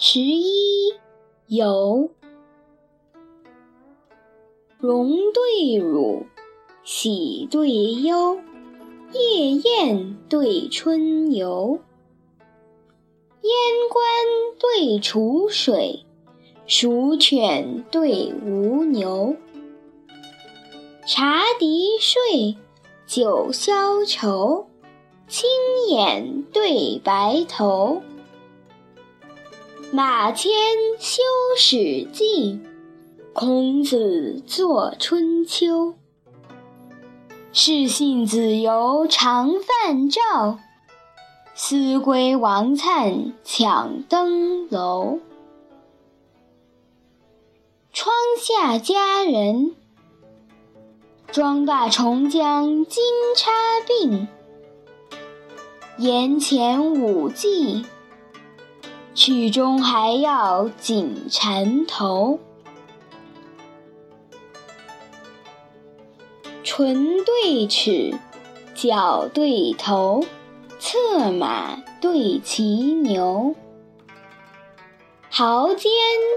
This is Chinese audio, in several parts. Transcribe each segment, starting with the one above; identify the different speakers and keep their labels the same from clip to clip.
Speaker 1: 十一游，荣对辱，喜对忧，夜宴对春游，燕关对楚水，蜀犬对吴牛，茶笛睡，酒消愁，青眼对白头。马迁修《史记》，孔子作《春秋》。士信子游常泛棹，思归王粲抢登楼。窗下佳人，妆罢重将金钗并。檐前舞伎。曲中还要紧缠头，唇对齿，角对头，策马对骑牛，毫尖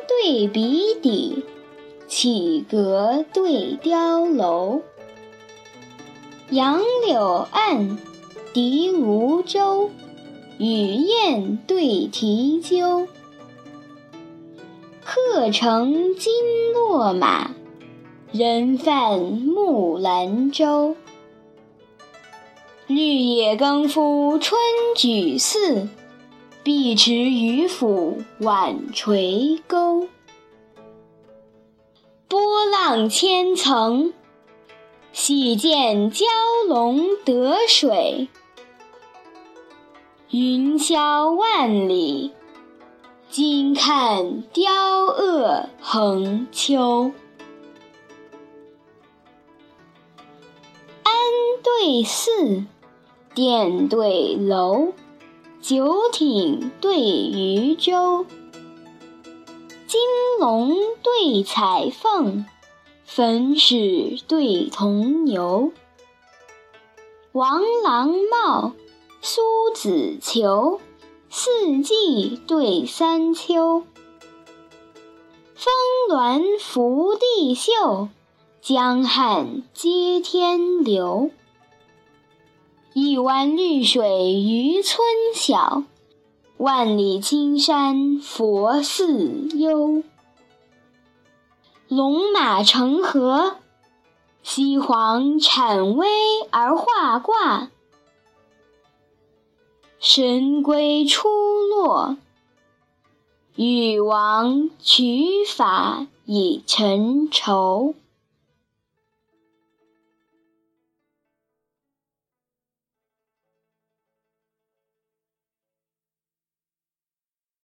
Speaker 1: 对笔底，起阁对雕楼，杨柳岸，笛芦洲。雨燕对啼鸠，客乘金络马，人泛木兰舟。绿野耕夫春举寺，碧池渔父晚垂钩。波浪千层，喜见蛟龙得水。云霄万里，今看雕鹗横秋。安对寺，殿对楼，酒艇对渔舟。金龙对彩凤，粉史对铜牛。王郎帽。子裘，四季对三秋。峰峦伏地秀，江汉接天流。一湾绿水渔村小，万里青山佛寺幽。龙马成河，西皇产威而画卦。神龟出落，禹王取法以成仇。